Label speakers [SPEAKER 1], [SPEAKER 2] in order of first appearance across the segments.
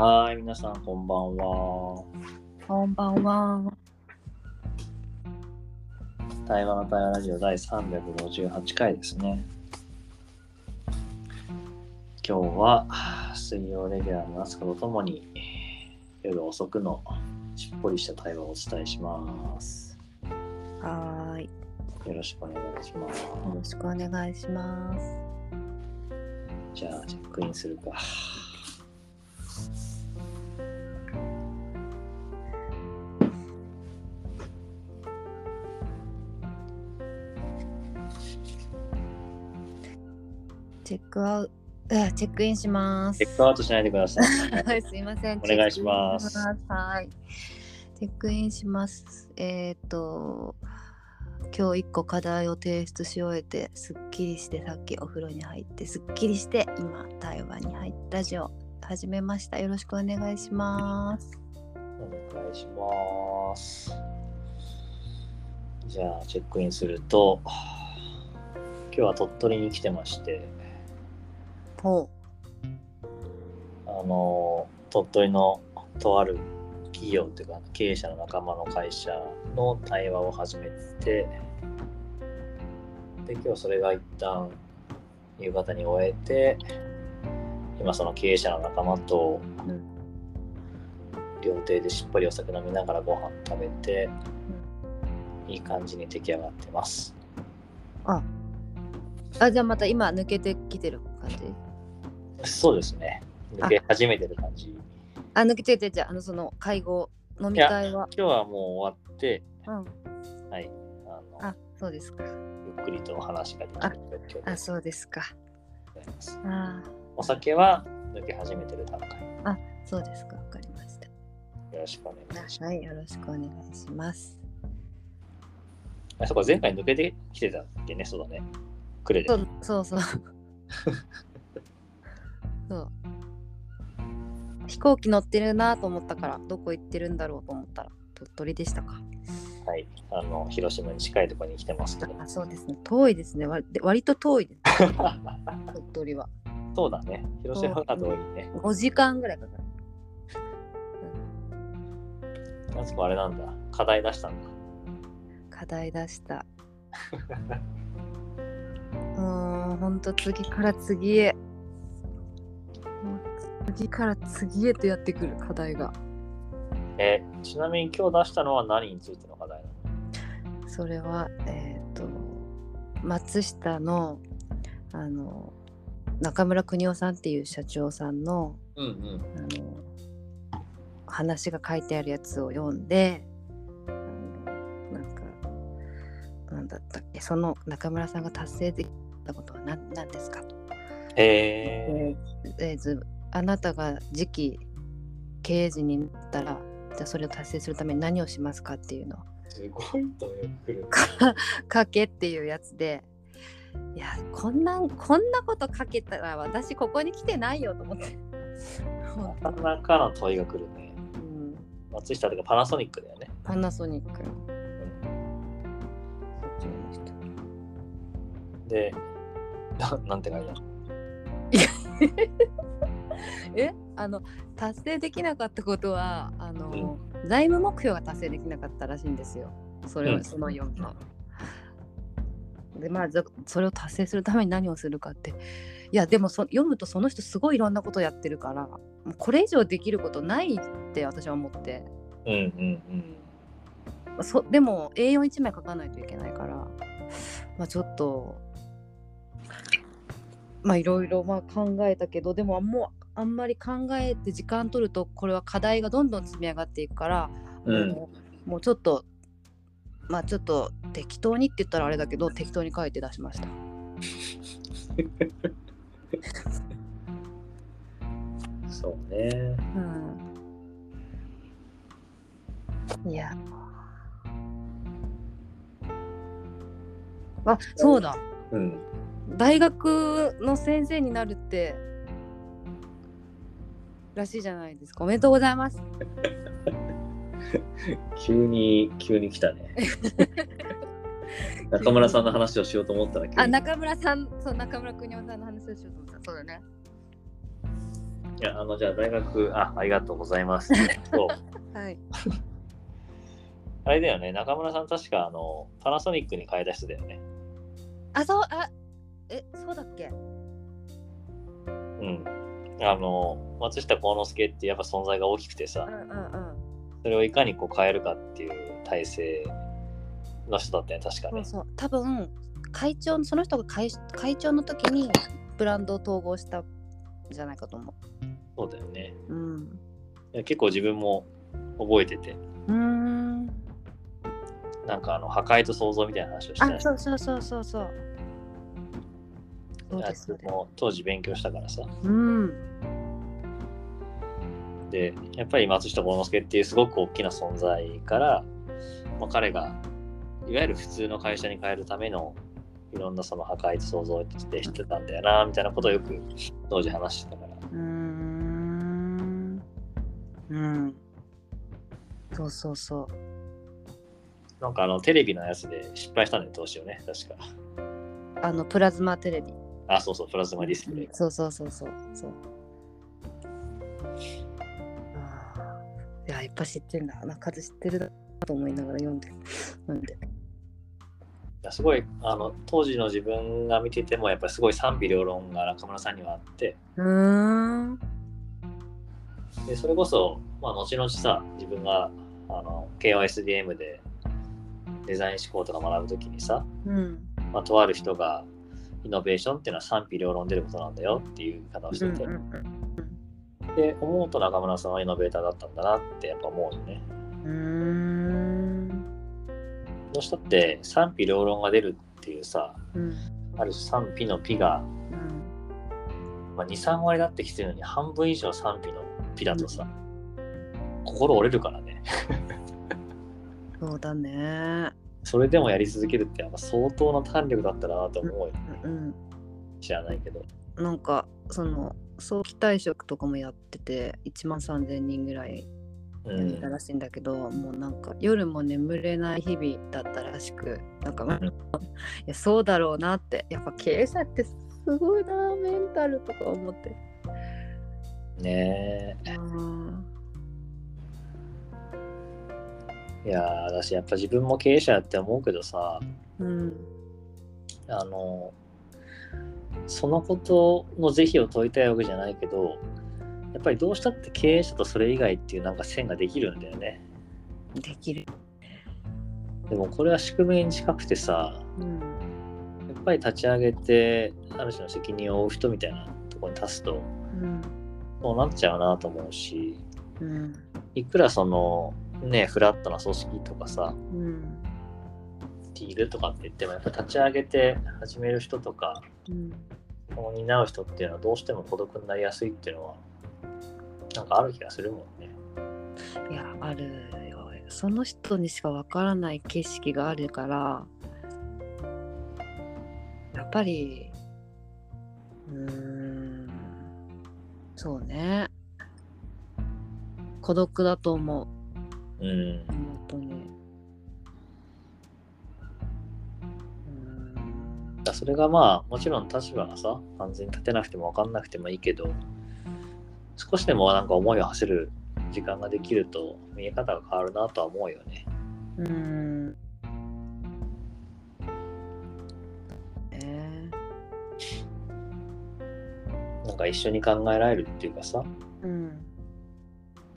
[SPEAKER 1] はーい、皆さんこんばんは。
[SPEAKER 2] こんばんは。
[SPEAKER 1] 対話の対話ラジオ第358回ですね。今日は水曜レギュラーの夏子とともに夜遅くのしっぽりした対話をお伝えします。
[SPEAKER 2] はーい。
[SPEAKER 1] よろしくお願いします。
[SPEAKER 2] よろしくお願いします。
[SPEAKER 1] じゃあチェックインするか。
[SPEAKER 2] チェックアウト、あチェックインします。
[SPEAKER 1] チェックアウトしないでください。
[SPEAKER 2] はい、すいません。
[SPEAKER 1] お願いします
[SPEAKER 2] チェックインしはい。チェックインします。えっ、と、今日一個課題を提出し終えて、すっきりして、さっきお風呂に入って、すっきりして、今、対話に入ったラジオ始めました。よろしくお願いします。
[SPEAKER 1] お願いします。じゃあチェックインすると、今日は鳥取に来てまして、
[SPEAKER 2] ほ
[SPEAKER 1] あの、鳥取のとある企業というか経営者の仲間の会社の対話を始めて、で、今日それが一旦夕方に終えて、今その経営者の仲間と。料亭でしっぽりお酒飲みながらご飯食べて、いい感じに出来上がってます。
[SPEAKER 2] あ、あ、じゃあまた今抜けてきてる感じ？
[SPEAKER 1] そうですね。抜け始めてる感じ。
[SPEAKER 2] あ、抜けてて、じゃあ、あの、その会合、飲み会は？
[SPEAKER 1] 今日はもう終わって、
[SPEAKER 2] うん。
[SPEAKER 1] はい。あの
[SPEAKER 2] あ、そうですか。
[SPEAKER 1] ゆっくりとお話ができる状況で
[SPEAKER 2] あ、そうですか。あ
[SPEAKER 1] お酒は抜け始めてる段階。
[SPEAKER 2] あ、そうですか。わかりました。
[SPEAKER 1] よろしくお願いします。
[SPEAKER 2] はい、よろしくお願いします。
[SPEAKER 1] あそこ前回抜けてきてたっけね、そうだね。くれで
[SPEAKER 2] そ。うそうそう。そう。飛行機乗ってるなと思ったから、どこ行ってるんだろうと思ったら、鳥取でしたか。
[SPEAKER 1] はい。あの、広島に近いところに来てますけど。
[SPEAKER 2] あ、そうですね。遠いですね。割で割と遠いです。鳥取は。
[SPEAKER 1] そうだね。広島が遠いね。
[SPEAKER 2] 5時間ぐらいかかる。
[SPEAKER 1] あそこあれなんだ。課題出したんだ。
[SPEAKER 2] 課題出した。うーん、ほんと次から次へ。次から次へとやってくる課題が。
[SPEAKER 1] え、ちなみに今日出したのは何についての課題なの？
[SPEAKER 2] それは、えっ、と、松下の、あの、中村邦夫さんっていう社長さんの、
[SPEAKER 1] うんうん。
[SPEAKER 2] あの、話が書いてあるやつを読んで、なんか、なんだったっけ、その中村さんが達成できたことは何何ですかと。
[SPEAKER 1] へえ。
[SPEAKER 2] えーずあなたが次期経営陣になったら、じゃあそれを達成するために何をしますかっていうのを
[SPEAKER 1] すごいとよくる。
[SPEAKER 2] 書けっていうやつで、いや、こんなん、こんなこと書けたら私ここに来てないよと思って。
[SPEAKER 1] なかなかの問いが来るね。
[SPEAKER 2] うん、
[SPEAKER 1] 松下とかパナソニックだよね。
[SPEAKER 2] パナソニック。
[SPEAKER 1] で、ななんて書いてある
[SPEAKER 2] えあの達成できなかったことはあの、財務目標が達成できなかったらしいんですよ。それを、
[SPEAKER 1] うん
[SPEAKER 2] その読むの。でまあざそれを達成するために何をするかっていやでもそ読むとその人すごいいろんなことやってるからこれ以上できることないって私は思って
[SPEAKER 1] うんうんうん。
[SPEAKER 2] そでも A41 枚書かないといけないから、まあ、ちょっとまあいろいろまあ考えたけどでももうあんまり考えて時間取るとこれは課題がどんどん積み上がっていくから、
[SPEAKER 1] うん
[SPEAKER 2] もうもうちょっとまあちょっと適当にって言ったらあれだけど適当に書いて出しました。
[SPEAKER 1] そうね。
[SPEAKER 2] うん、いやあそうだ
[SPEAKER 1] うん。
[SPEAKER 2] 大学の先生になるってらしいじゃないですかおめでとうございます
[SPEAKER 1] 急に、急に来たね。中村さんの話をしようと思ったら
[SPEAKER 2] あ中村さんそう中村邦夫さんの話をしようと思ったそうだね
[SPEAKER 1] いや、あの、じゃあ大学、あ、ありがとうございます。
[SPEAKER 2] はい。
[SPEAKER 1] あれだよね、中村さん確かあの、パナソニックに変えた人だよね。
[SPEAKER 2] あ、そう、あ、え、そうだっけ？
[SPEAKER 1] うん。あの、松下幸之助ってやっぱ存在が大きくてさ
[SPEAKER 2] う、んうんうん。
[SPEAKER 1] それをいかにこう変えるかっていう体制の人だったよね、確かね。
[SPEAKER 2] そうそう。多分、会長、その人が会会長の時にブランドを統合したんじゃないかと思
[SPEAKER 1] そうだよね。
[SPEAKER 2] う。うん。
[SPEAKER 1] いや結構自分も覚えてて、
[SPEAKER 2] うーん。
[SPEAKER 1] なんかあの破壊と創造みたいな話をして、
[SPEAKER 2] あ、そうそうそうそうそう。そう
[SPEAKER 1] や
[SPEAKER 2] で
[SPEAKER 1] 当時勉強したからさ。
[SPEAKER 2] うん。
[SPEAKER 1] で、やっぱり松下幸之助っていうすごく大きな存在から、まあ、彼がいわゆる普通の会社に変えるためのいろんなその破壊と創造って知ってたんだよなみたいなことをよく当時話してたから。
[SPEAKER 2] うーん。うん。そうそうそう。
[SPEAKER 1] なんかあのテレビのやつで失敗したんだよ、投資をね、確か。
[SPEAKER 2] あのプラズマテレビ。
[SPEAKER 1] あ、そうそう、プラズマディスプレイ。
[SPEAKER 2] そうそうそうそうそう。や、やっぱ知ってんだ。な数知ってるなと思いながら読んで。読んで。
[SPEAKER 1] いやすごいあの当時の自分が見ててもやっぱりすごい賛否両論が中村さんにはあって
[SPEAKER 2] うーん。
[SPEAKER 1] でそれこそ、まあ、後々さ自分があの KOSDM でデザイン思考とか学ぶときにさ、
[SPEAKER 2] うん。
[SPEAKER 1] まあ、とある人がイノベーションっていうのは賛否両論出ることなんだよっていう言い方をしてて、
[SPEAKER 2] うんうん
[SPEAKER 1] で思うと中村さんはイノベーターだったんだなってやっぱ思うよね。
[SPEAKER 2] うん。
[SPEAKER 1] どうしたって賛否両論が出るっていうさ
[SPEAKER 2] うん。
[SPEAKER 1] ある種賛否のピが、
[SPEAKER 2] うん。
[SPEAKER 1] まあ、23割だってきてるのに半分以上賛否のピだとさ、心折れるからね
[SPEAKER 2] そうだね。
[SPEAKER 1] それでもやり続けるってやっぱ相当な胆力だったなと思うよ、
[SPEAKER 2] うん。
[SPEAKER 1] 知らないけど
[SPEAKER 2] なんか、その、早期退職とかもやってて、1万3000人ぐらい
[SPEAKER 1] うん
[SPEAKER 2] やったらしいんだけど、もうなんか夜も眠れない日々だったらしくなんか、
[SPEAKER 1] ん。
[SPEAKER 2] いやそうだろうなって。やっぱ経営者ってすごいなメンタルとか思って。
[SPEAKER 1] ね
[SPEAKER 2] うん。
[SPEAKER 1] えいやー私やっぱ自分も経営者やって思うけどさ。
[SPEAKER 2] うん。
[SPEAKER 1] あのそのことの是非を問いたいわけじゃないけどやっぱりどうしたって経営者とそれ以外っていうなんか線ができるんだよね。
[SPEAKER 2] できる。
[SPEAKER 1] でもこれは宿命に近くてさ
[SPEAKER 2] うん。
[SPEAKER 1] やっぱり立ち上げてある種の責任を負う人みたいなところに立つと
[SPEAKER 2] うん。
[SPEAKER 1] そうなっちゃうなと思うし
[SPEAKER 2] うん。
[SPEAKER 1] いくらそのねフラットな組織とかさ
[SPEAKER 2] うん。
[SPEAKER 1] ディールとかって言ってもやっぱ立ち上げて始める人とか
[SPEAKER 2] うん
[SPEAKER 1] その担う人っていうのはどうしても孤独になりやすいっていうのはなんかある気がするもんね。
[SPEAKER 2] いやあるよその人にしかわからない景色があるからやっぱりうーんそうね孤独だと思う
[SPEAKER 1] うん。
[SPEAKER 2] 本当に
[SPEAKER 1] それがまあもちろん立場がさ完全に立てなくても分かんなくてもいいけど少しでもなんか思いを馳せる時間ができると見え方が変わるなとは思うよね。
[SPEAKER 2] うーん。え
[SPEAKER 1] なんか一緒に考えられるっていうかさ
[SPEAKER 2] ー、うん。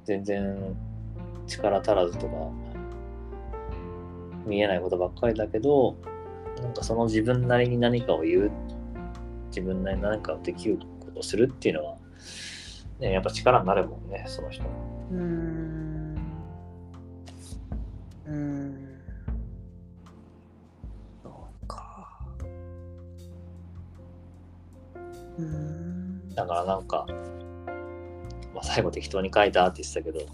[SPEAKER 1] 全然力足らずとか見えないことばっかりだけどなんかその自分なりに何かを言う自分なりに何かをできることをするっていうのは、ね、やっぱ力になるもんねその人。
[SPEAKER 2] うん。うん。そうかうん。
[SPEAKER 1] だからなん。か、まあ、最後適当に書いたって言ってたけど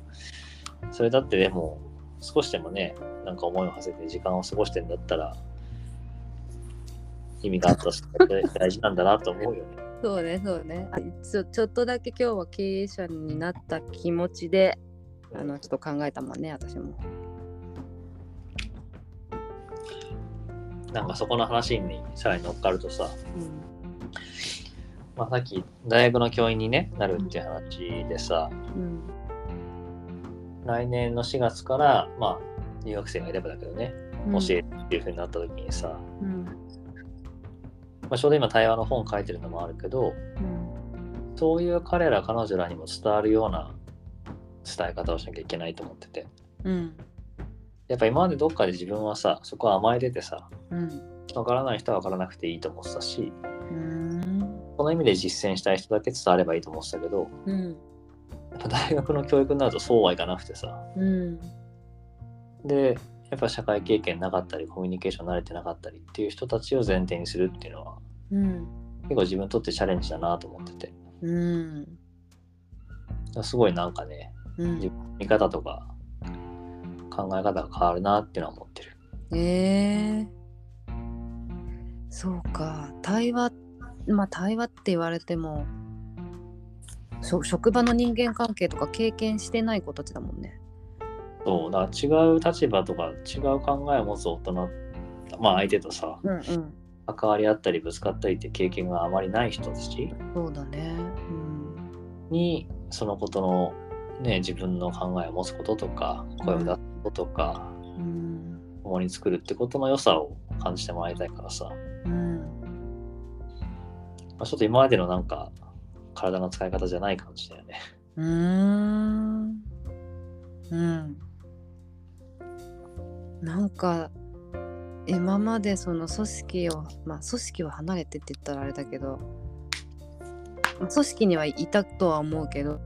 [SPEAKER 1] それだってでも少しでもねなん。か思いを馳せて時間を過ごしてん。だったら意味があったし大事なんだなと思うよね。
[SPEAKER 2] そうねそうね。あちょちょっとだけ今日は経営者になった気持ちであのちょっと考えたもんね私も。
[SPEAKER 1] なんかそこの話にさらに乗っかるとさ、まあ、さっき大学の教員に、ね、なるっていう話でさ、
[SPEAKER 2] うん。
[SPEAKER 1] 来年の4月から、まあ、入学生がいればだけどね、
[SPEAKER 2] うん。
[SPEAKER 1] 教えるっていう風になった時にさ、
[SPEAKER 2] うん
[SPEAKER 1] まあ、ちょうど今対話の本書いてるのもあるけど、
[SPEAKER 2] うん
[SPEAKER 1] そういう彼ら彼女らにも伝わるような伝え方をしなきゃいけないと思ってて。
[SPEAKER 2] うん。
[SPEAKER 1] やっぱ今までどっかで自分はさ、そこは甘えててさ、
[SPEAKER 2] うん。
[SPEAKER 1] わからない人はわからなくていいと思ってたし、
[SPEAKER 2] うん。
[SPEAKER 1] この意味で実践したい人だけ伝わればいいと思ってたけど、
[SPEAKER 2] うん。
[SPEAKER 1] やっぱ大学の教育になるとそうはいかなくてさ、
[SPEAKER 2] うん。
[SPEAKER 1] で、やっぱ社会経験なかったり、コミュニケーション慣れてなかったりっていう人たちを前提にするっていうのは、
[SPEAKER 2] うん。
[SPEAKER 1] 結構自分にとってチャレンジだなと思ってて、
[SPEAKER 2] うん。
[SPEAKER 1] すごいなんかね、
[SPEAKER 2] うん。
[SPEAKER 1] 見方とか考え方が変わるなっていうのは思ってる。
[SPEAKER 2] ええそうか。対話まあ対話って言われても職場の人間関係とか経験してない子たちだもんね。
[SPEAKER 1] そう、だ違う立場とか違う考えを持つ大人、まあ相手とさ、
[SPEAKER 2] うんうん。
[SPEAKER 1] 関わり合ったりぶつかったりって経験があまりない人たち
[SPEAKER 2] そうだね。うん。
[SPEAKER 1] にそのことのね自分の考えを持つこととか声を出すこととか、
[SPEAKER 2] うん。
[SPEAKER 1] 共に作るってことの良さを感じてもらいたいからさ、
[SPEAKER 2] うん。
[SPEAKER 1] まあ、ちょっと今までのなんか体の使い方じゃない感じだよね。
[SPEAKER 2] うーん。うんなんか今までその組織をまあ組織を離れてって言ったらあれだけどまあ組織にはいたとは思うけど、
[SPEAKER 1] う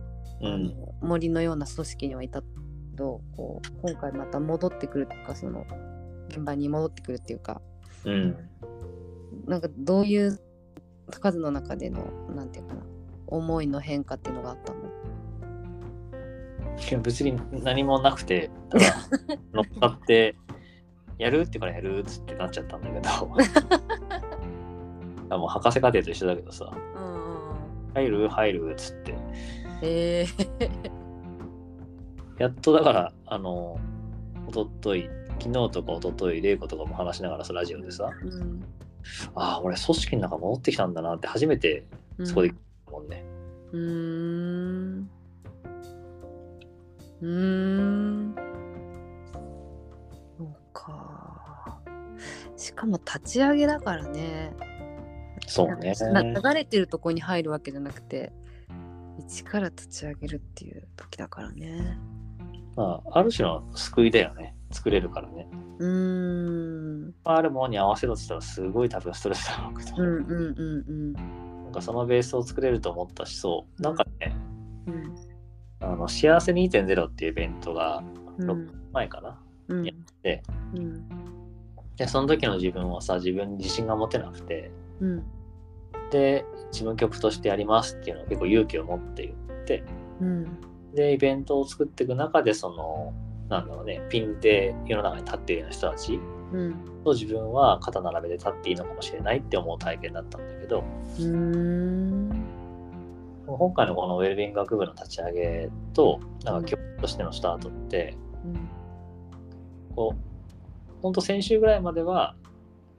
[SPEAKER 2] あ
[SPEAKER 1] ん、
[SPEAKER 2] の森のような組織にはいたけどこう今回また戻ってくるとかその現場に戻ってくるっていうか。
[SPEAKER 1] うん、
[SPEAKER 2] なんかどういう数の中でのなんていうかな思いの変化っていうのがあったの？
[SPEAKER 1] いや別に何もなくて 乗っかってやるってからやるっつってなっちゃったんだけど。あもう博士課程と一緒だけどさ。
[SPEAKER 2] うん
[SPEAKER 1] 入る？入るっつって。
[SPEAKER 2] え
[SPEAKER 1] やっとだからあのおととい昨日とかおととい玲子とかも話しながらさラジオでさ。
[SPEAKER 2] うん。
[SPEAKER 1] ああ俺組織の中戻ってきたんだなって初めてそこで聞いたもんね、
[SPEAKER 2] うーん。うーんしかも立ち上げだからね。
[SPEAKER 1] そうね。
[SPEAKER 2] な流れてるとこに入るわけじゃなくて一から立ち上げるっていう時だからね。
[SPEAKER 1] まあある種の救いだよね。作れるからね。
[SPEAKER 2] うーん。
[SPEAKER 1] あるものに合わせろって言ったらすごい多分ストレスだろうけど、
[SPEAKER 2] うんうんうん
[SPEAKER 1] なんかそのベースを作れると思ったしそう。なんかね
[SPEAKER 2] うん。
[SPEAKER 1] あの幸せ2.0っていうイベントが
[SPEAKER 2] うん。
[SPEAKER 1] 6前かな、
[SPEAKER 2] うん。
[SPEAKER 1] やって。
[SPEAKER 2] うん
[SPEAKER 1] でその時の自分はさ自分に自信が持てなくて
[SPEAKER 2] うん。
[SPEAKER 1] で事務局としてやりますっていうのを結構勇気を持って言って
[SPEAKER 2] うん。
[SPEAKER 1] でイベントを作っていく中でそのなんだろうねピンで世の中に立っているような人たち
[SPEAKER 2] うん。
[SPEAKER 1] と自分は肩並べで立っていいのかもしれないって思う体験だったんだけど
[SPEAKER 2] うーん。
[SPEAKER 1] 今回のこのウェルビング学部の立ち上げとなんか教育としてのスタートって
[SPEAKER 2] うん。
[SPEAKER 1] こうほんと先週ぐらいまでは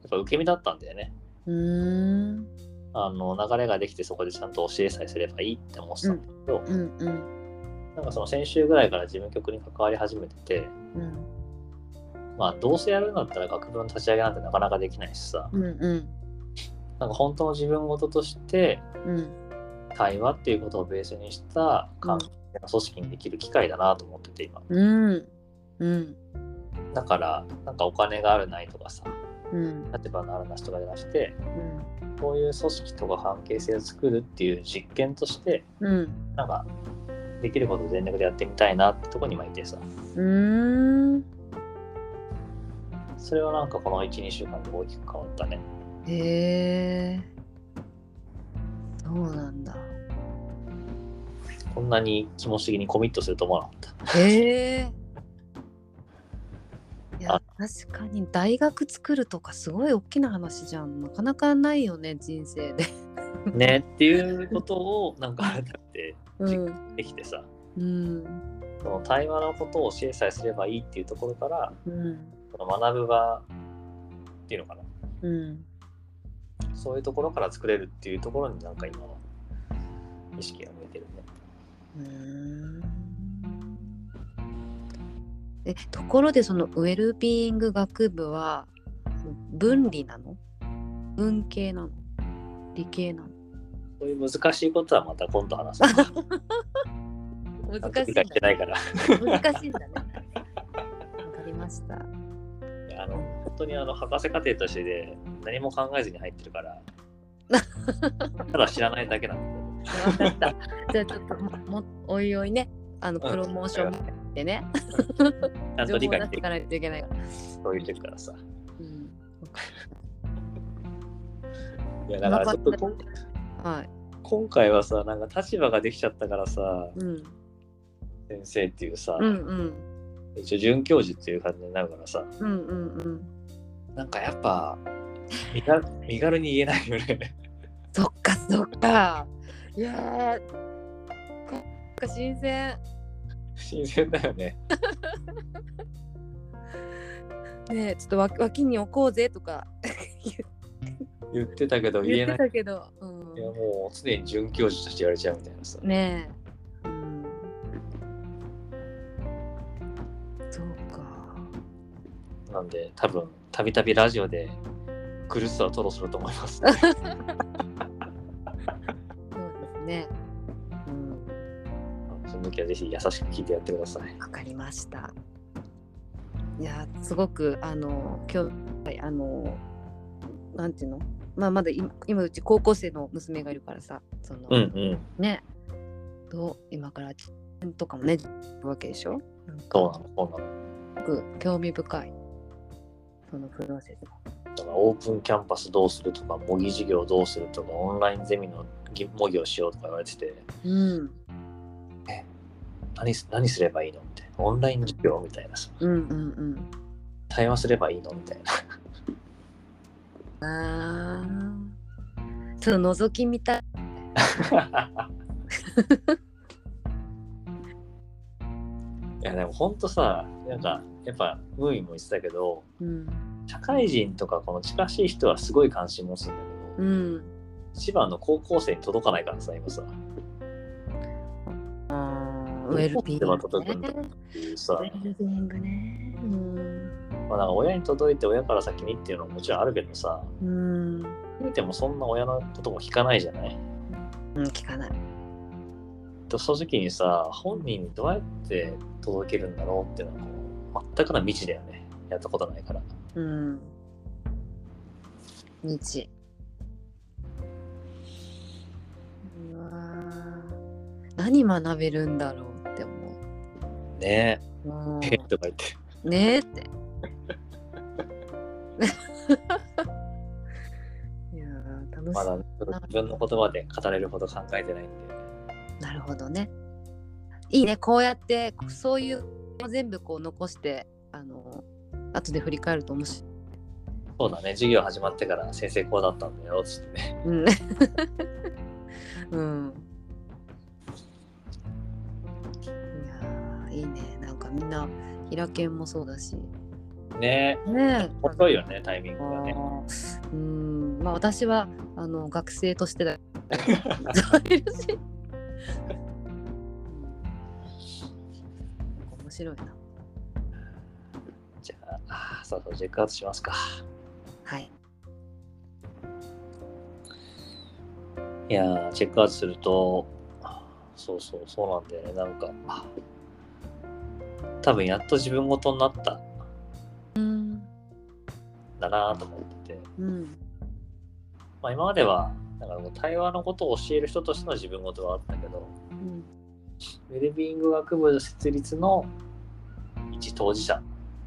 [SPEAKER 1] やっぱ受け身だったんだよね。
[SPEAKER 2] うーん。
[SPEAKER 1] あの流れができてそこでちゃんと教えさえすればいいって思ってたんだけど、
[SPEAKER 2] うんうん
[SPEAKER 1] なんかその先週ぐらいから事務局に関わり始めてて
[SPEAKER 2] うん
[SPEAKER 1] まあどうせやるんだったら学部の立ち上げなんてなかなかできないしさ。
[SPEAKER 2] うんうん
[SPEAKER 1] なんか本当の自分事として
[SPEAKER 2] うん
[SPEAKER 1] 対話っていうことをベースにした関係の組織にできる機会だなと思ってて今。
[SPEAKER 2] うん。うん
[SPEAKER 1] だからなんかお金があるないとかさ
[SPEAKER 2] うん。
[SPEAKER 1] 立場のあるなしとかじゃなくて
[SPEAKER 2] うん。
[SPEAKER 1] こういう組織とか関係性を作るっていう実験として
[SPEAKER 2] うん。
[SPEAKER 1] なんかできることを全力でやってみたいなってとこに今いてさ。
[SPEAKER 2] うーん。
[SPEAKER 1] それはなんかこの12週間で大きく変わったね。
[SPEAKER 2] へえそうなんだ。
[SPEAKER 1] こんなに気持ち的にコミットすると思わなかった。
[SPEAKER 2] へえ確かに。大学作るとかすごい大きな話じゃん。なかなかないよね人生で。
[SPEAKER 1] ねっていうことをなんか改めて
[SPEAKER 2] うん。
[SPEAKER 1] できてさ、
[SPEAKER 2] うん。
[SPEAKER 1] その対話のことを教えさえすればいいっていうところから
[SPEAKER 2] うん。
[SPEAKER 1] その学ぶ場っていうのかな。
[SPEAKER 2] うん。
[SPEAKER 1] そういうところから作れるっていうところになんか今は意識が向いてるね。
[SPEAKER 2] うーんえところでそのウェルビーイング学部は分理なの？文系なの？理系なの？
[SPEAKER 1] そういう難しいことはまた今度話す。
[SPEAKER 2] 難しい難しいんだね。わかりました。
[SPEAKER 1] あの本当にあの博士課程としてで何も考えずに入ってるから、ただ知らないだけなんだ
[SPEAKER 2] わかった。じゃあちょっとももおいおいね、あの
[SPEAKER 1] うん。
[SPEAKER 2] プロモーションでね、
[SPEAKER 1] けど、ちゃんと理解して
[SPEAKER 2] いかないといけないから。
[SPEAKER 1] そういう時からさ。
[SPEAKER 2] うん
[SPEAKER 1] いやだからちょっとこん
[SPEAKER 2] はい。
[SPEAKER 1] 今回はさ、なんか立場ができちゃったからさ、
[SPEAKER 2] うん。
[SPEAKER 1] 先生っていうさ、
[SPEAKER 2] うんうん。
[SPEAKER 1] 一応准教授っていう感じになるからさ、
[SPEAKER 2] うんうんうん。
[SPEAKER 1] なんかやっぱ身軽身軽に言えないよね。
[SPEAKER 2] そっかそっか。いやー、こっか新鮮。
[SPEAKER 1] 新鮮だよね。
[SPEAKER 2] ねえちょっとわ脇に置こうぜとか
[SPEAKER 1] 言ってたけど言
[SPEAKER 2] 言って
[SPEAKER 1] えない。
[SPEAKER 2] たけど。うん
[SPEAKER 1] いやもう常に准教授として言われちゃうみたいなさ。
[SPEAKER 2] ねえ。うん。そうか。
[SPEAKER 1] なんで多分たびたびラジオで苦しさを吐露すると思います、ね。時はぜひ優しく聞いてやってください。
[SPEAKER 2] わかりました。いやーすごくあの今日あのなんていうの？まあまだ今今うち高校生の娘がいるからさその、
[SPEAKER 1] うんうん。
[SPEAKER 2] ねどう？今からとかもねわけでしょ？なんか
[SPEAKER 1] そうなの、そうなの。
[SPEAKER 2] すごく興味深いそのプロセス
[SPEAKER 1] だからオープンキャンパスどうするとか、模擬授業どうするとか、オンラインゼミのぎ模擬をしようとか言われてて、
[SPEAKER 2] うん
[SPEAKER 1] 何す何すればいいの？みたいな。オンライン授業みたいなさ。
[SPEAKER 2] うんうん
[SPEAKER 1] 対話すればいいの？みたいな。
[SPEAKER 2] うんあーちょっと覗き見たい
[SPEAKER 1] いやでもほんとさ、なんかやっぱムーミンも言ってたけど、
[SPEAKER 2] うん
[SPEAKER 1] 社会人とかこの近しい人はすごい関心持つんだけど、
[SPEAKER 2] うん
[SPEAKER 1] 一番の高校生に届かないからさ、今さ。
[SPEAKER 2] ウェルビー
[SPEAKER 1] まあ、なんか親に届いて親から先にっていうのももちろんあるけどさ、
[SPEAKER 2] うん、
[SPEAKER 1] 見てもそんな親のことも聞かないじゃない？
[SPEAKER 2] うん、聞かない。
[SPEAKER 1] とその時にさ、本人にどうやって届けるんだろうっていうのはこう全くの未知だよね。やったことないから。
[SPEAKER 2] うん。日。うわー何学べるんだろう
[SPEAKER 1] ね
[SPEAKER 2] う。も
[SPEAKER 1] え。えとか言って。
[SPEAKER 2] うねえって。いやー楽し
[SPEAKER 1] まだ自分の言葉で語れるほど考えてないんで。
[SPEAKER 2] い。なるほどね。いいね、こうやってそういうの全部こう残して、あの後で振り返ると面白い。
[SPEAKER 1] そうだね、授業始まってから先生こうだったんだよ、つってね。
[SPEAKER 2] うん。うん。な平研もそうだし。
[SPEAKER 1] ね
[SPEAKER 2] ねえ。
[SPEAKER 1] 遅いよね、タイミングがね。
[SPEAKER 2] うん。まあ私は、あの、学生としてだ。面白いな。
[SPEAKER 1] じゃあ、そうそう、チェックアウトしますか。
[SPEAKER 2] はい。
[SPEAKER 1] いやー、チェックアウトすると、そうそう、そうなんだよね。なんか、あ多分やっと自分ごとになったん
[SPEAKER 2] うん。
[SPEAKER 1] だなと思ってて、
[SPEAKER 2] うん。
[SPEAKER 1] まあ、今までは、なんかもう対話のことを教える人としての自分ごとはあったけど、
[SPEAKER 2] うん。
[SPEAKER 1] ウェルビーイング学部設立の一当事者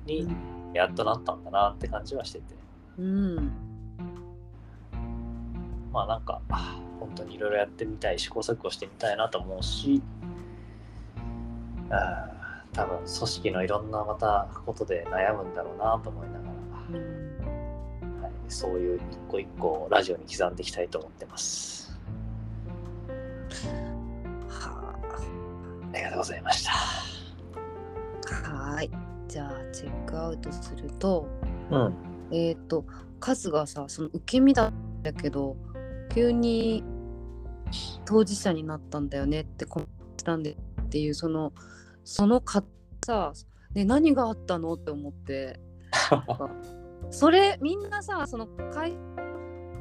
[SPEAKER 1] にやっとなったんだなって感じはしてて、
[SPEAKER 2] うん。
[SPEAKER 1] まあなんか、本当にいろいろやってみたい、試行錯誤してみたいなと思うし、あー多分組織のいろんなまたことで悩むんだろうなと思いなが
[SPEAKER 2] うん
[SPEAKER 1] ら、はい、そういう一個一個をラジオに刻んでいきたいと思ってます。
[SPEAKER 2] は
[SPEAKER 1] ありがとうございました。
[SPEAKER 2] あ。はーい。じゃあ、チェックアウトすると、
[SPEAKER 1] うん。
[SPEAKER 2] えっ、と、カズがさ、その受け身だっだけど急に当事者になったんだよねってコメントしたんでっていうそのそのかさで何があったのって思って。それみんなさその会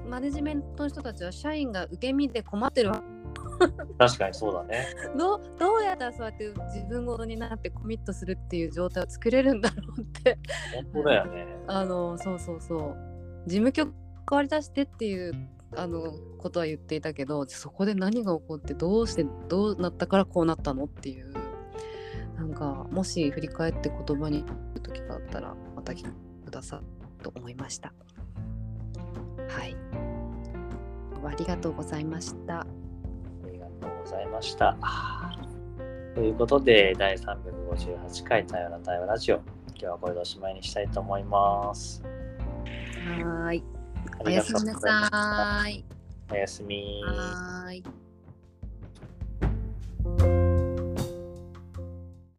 [SPEAKER 2] マネジメントの人たちは社員が受け身で困ってるわ。
[SPEAKER 1] 確かにそうだね。
[SPEAKER 2] どうどうやったらそうやって自分ごとになってコミットするっていう状態を作れるんだろうって。
[SPEAKER 1] 本当だよね。
[SPEAKER 2] あのそうそうそう。事務局変わりだしてっていうあのことは言っていたけどそこで何が起こってどうしてどうなったからこうなったのっていうなんかもし振り返って言葉に言う時があったらまた聞いてくださいと思いましたはいありがとうございました
[SPEAKER 1] ありがとうございました。ということで、第358回多様な対話ラジオ。今日はこれでおしまいにしたいと思います。
[SPEAKER 2] はーい
[SPEAKER 1] あ
[SPEAKER 2] おやすみなさーい
[SPEAKER 1] おやすみ。
[SPEAKER 2] はーい